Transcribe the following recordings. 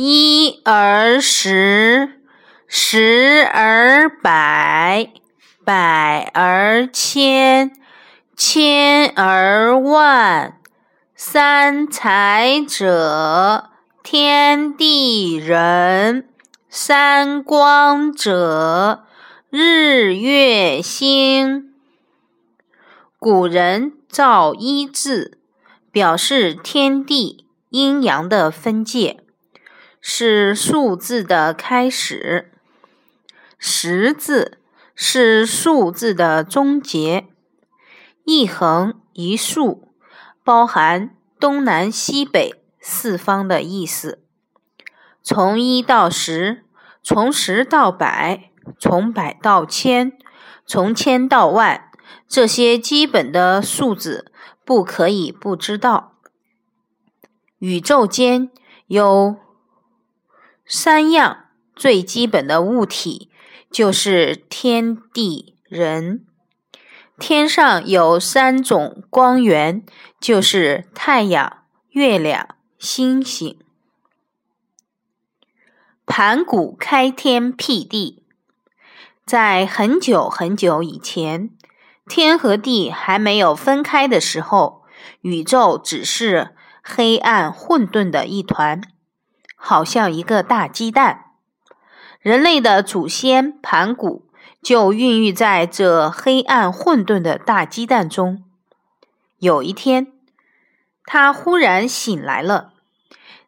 一而十，十而百，百而千，千而万。三才者，天地人；三光者，日月星。古人造一字，表示天地阴阳的分界。是数字的开始，十字是数字的终结。一横一竖，包含东南西北四方的意思。从一到十，从十到百，从百到千，从千到万，这些基本的数字不可以不知道。宇宙间有。三样最基本的物体就是天地人。天上有三种光源，就是太阳、月亮、星星。盘古开天辟地，在很久很久以前，天和地还没有分开的时候，宇宙只是黑暗混沌的一团。好像一个大鸡蛋，人类的祖先盘古就孕育在这黑暗混沌的大鸡蛋中。有一天，他忽然醒来了，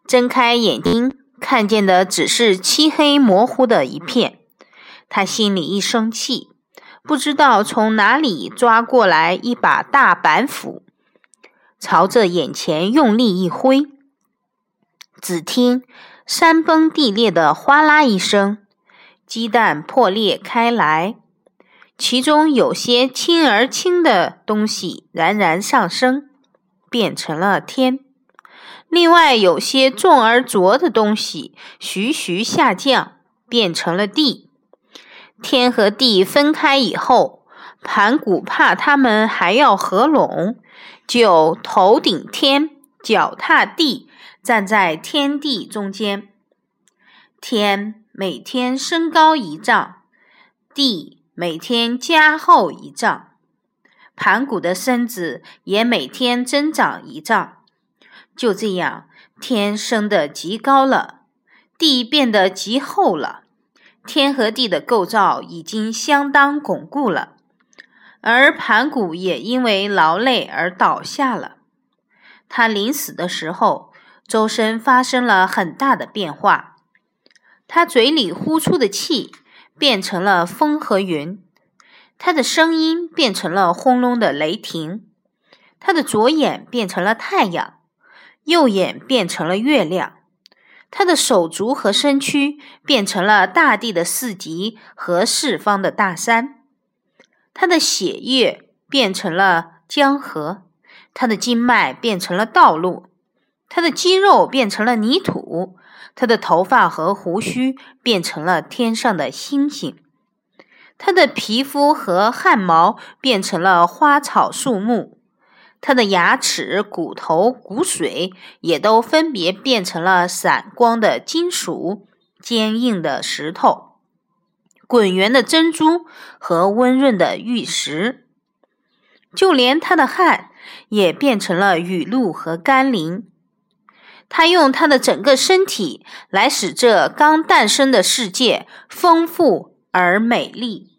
睁开眼睛，看见的只是漆黑模糊的一片。他心里一生气，不知道从哪里抓过来一把大板斧，朝着眼前用力一挥。只听山崩地裂的哗啦一声，鸡蛋破裂开来，其中有些轻而轻的东西冉冉上升，变成了天；另外有些重而浊的东西徐徐下降，变成了地。天和地分开以后，盘古怕他们还要合拢，就头顶天，脚踏地。站在天地中间，天每天升高一丈，地每天加厚一丈，盘古的身子也每天增长一丈。就这样，天升得极高了，地变得极厚了，天和地的构造已经相当巩固了，而盘古也因为劳累而倒下了。他临死的时候。周身发生了很大的变化，他嘴里呼出的气变成了风和云，他的声音变成了轰隆的雷霆，他的左眼变成了太阳，右眼变成了月亮，他的手足和身躯变成了大地的四极和四方的大山，他的血液变成了江河，他的经脉变成了道路。他的肌肉变成了泥土，他的头发和胡须变成了天上的星星，他的皮肤和汗毛变成了花草树木，他的牙齿、骨头、骨髓也都分别变成了闪光的金属、坚硬的石头、滚圆的珍珠和温润的玉石，就连他的汗也变成了雨露和甘霖。他用他的整个身体来使这刚诞生的世界丰富而美丽。